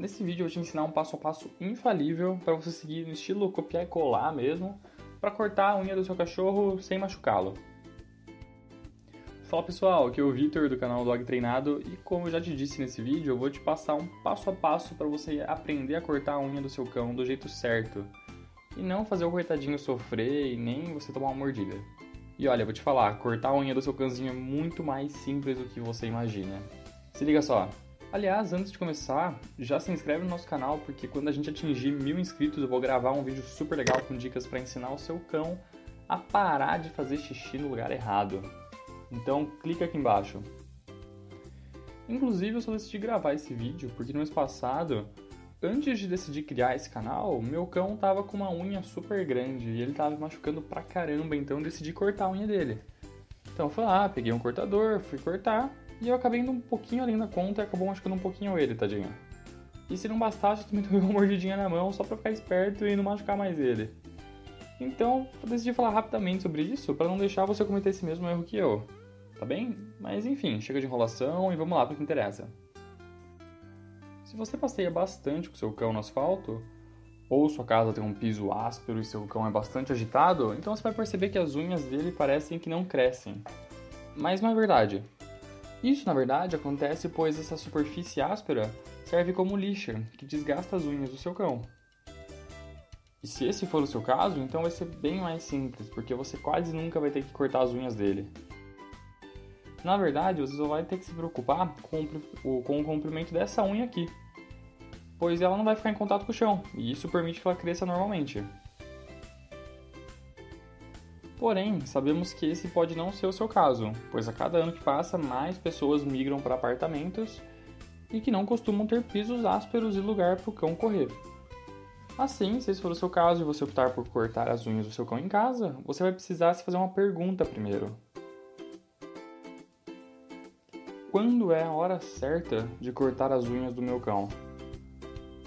Nesse vídeo eu vou te ensinar um passo a passo infalível para você seguir no estilo copiar e colar mesmo, para cortar a unha do seu cachorro sem machucá-lo. Fala pessoal, aqui é o Vitor do canal Dog Treinado e como eu já te disse nesse vídeo, eu vou te passar um passo a passo para você aprender a cortar a unha do seu cão do jeito certo e não fazer o coitadinho sofrer e nem você tomar uma mordida. E olha, vou te falar, cortar a unha do seu cãozinho é muito mais simples do que você imagina. Se liga só. Aliás, antes de começar, já se inscreve no nosso canal porque quando a gente atingir mil inscritos eu vou gravar um vídeo super legal com dicas para ensinar o seu cão a parar de fazer xixi no lugar errado. Então clica aqui embaixo. Inclusive eu só decidi gravar esse vídeo porque no mês passado, antes de decidir criar esse canal, meu cão tava com uma unha super grande e ele tava machucando pra caramba, então eu decidi cortar a unha dele. Então eu fui lá, peguei um cortador, fui cortar e eu acabei indo um pouquinho além da conta e acabou machucando um pouquinho ele, tadinho. E se não bastasse, eu também tomei uma mordidinha na mão só pra ficar esperto e não machucar mais ele. Então, eu decidi falar rapidamente sobre isso para não deixar você cometer esse mesmo erro que eu. Tá bem? Mas enfim, chega de enrolação e vamos lá para o que interessa. Se você passeia bastante com seu cão no asfalto, ou sua casa tem um piso áspero e seu cão é bastante agitado, então você vai perceber que as unhas dele parecem que não crescem. Mas não é verdade. Isso, na verdade, acontece pois essa superfície áspera serve como lixa, que desgasta as unhas do seu cão. E se esse for o seu caso, então vai ser bem mais simples, porque você quase nunca vai ter que cortar as unhas dele. Na verdade, você só vai ter que se preocupar com o, com o comprimento dessa unha aqui, pois ela não vai ficar em contato com o chão, e isso permite que ela cresça normalmente. Porém, sabemos que esse pode não ser o seu caso, pois a cada ano que passa, mais pessoas migram para apartamentos e que não costumam ter pisos ásperos e lugar para o cão correr. Assim, se esse for o seu caso e você optar por cortar as unhas do seu cão em casa, você vai precisar se fazer uma pergunta primeiro. Quando é a hora certa de cortar as unhas do meu cão?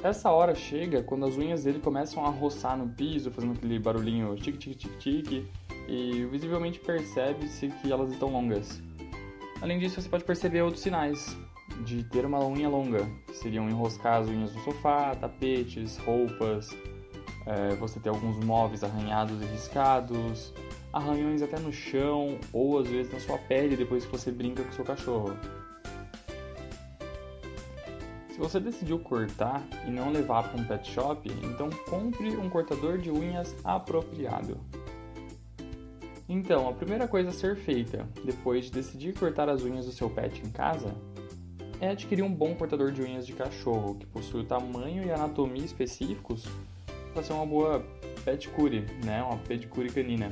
Essa hora chega quando as unhas dele começam a roçar no piso, fazendo aquele barulhinho tic-tic-tic-tic, e visivelmente percebe-se que elas estão longas. Além disso, você pode perceber outros sinais de ter uma unha longa, que seriam enroscar as unhas no sofá, tapetes, roupas, é, você ter alguns móveis arranhados e riscados, arranhões até no chão ou às vezes na sua pele depois que você brinca com seu cachorro. Se você decidiu cortar e não levar para um pet shop, então compre um cortador de unhas apropriado. Então, a primeira coisa a ser feita depois de decidir cortar as unhas do seu pet em casa é adquirir um bom cortador de unhas de cachorro que possui o tamanho e anatomia específicos para ser uma boa pedicure, né, uma pedicure canina.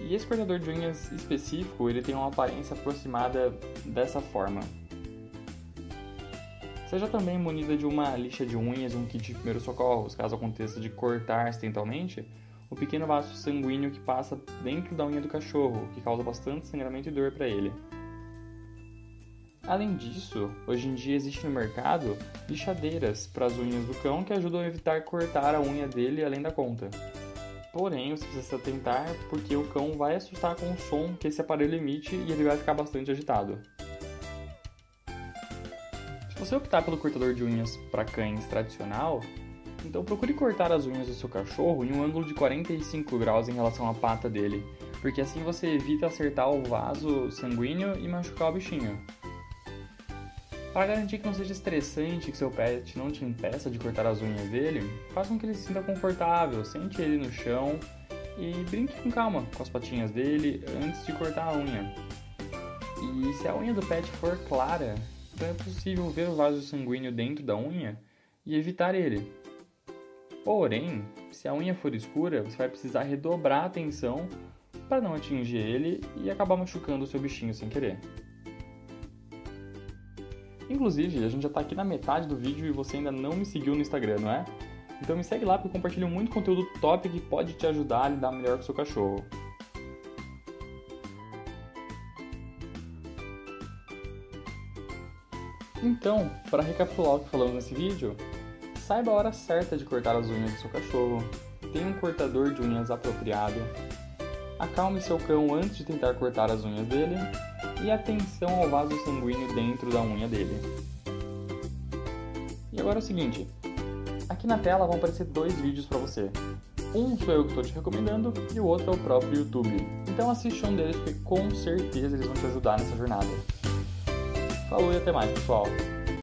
E esse cortador de unhas específico ele tem uma aparência aproximada dessa forma. Seja também munida de uma lixa de unhas um kit de primeiros socorros, caso aconteça de cortar acidentalmente, o pequeno vaso sanguíneo que passa dentro da unha do cachorro, que causa bastante sangramento e dor para ele. Além disso, hoje em dia existe no mercado lixadeiras para as unhas do cão que ajudam a evitar cortar a unha dele além da conta. Porém, você precisa se atentar porque o cão vai assustar com o som que esse aparelho emite e ele vai ficar bastante agitado. Se você optar pelo cortador de unhas para cães tradicional, então procure cortar as unhas do seu cachorro em um ângulo de 45 graus em relação à pata dele, porque assim você evita acertar o vaso sanguíneo e machucar o bichinho. Para garantir que não seja estressante que seu pet não te impeça de cortar as unhas dele, faça com que ele se sinta confortável, sente ele no chão e brinque com calma com as patinhas dele antes de cortar a unha. E se a unha do pet for clara, então é possível ver o vaso sanguíneo dentro da unha e evitar ele. Porém, se a unha for escura, você vai precisar redobrar a atenção para não atingir ele e acabar machucando o seu bichinho sem querer. Inclusive, a gente já está aqui na metade do vídeo e você ainda não me seguiu no Instagram, não é? Então me segue lá porque eu compartilho muito conteúdo top que pode te ajudar a lidar melhor com o seu cachorro. Então, para recapitular o que falamos nesse vídeo, Saiba a hora certa de cortar as unhas do seu cachorro. Tenha um cortador de unhas apropriado. Acalme seu cão antes de tentar cortar as unhas dele. E atenção ao vaso sanguíneo dentro da unha dele. E agora é o seguinte, aqui na tela vão aparecer dois vídeos para você. Um sou eu que estou te recomendando e o outro é o próprio YouTube. Então assiste um deles porque com certeza eles vão te ajudar nessa jornada. Falou e até mais, pessoal!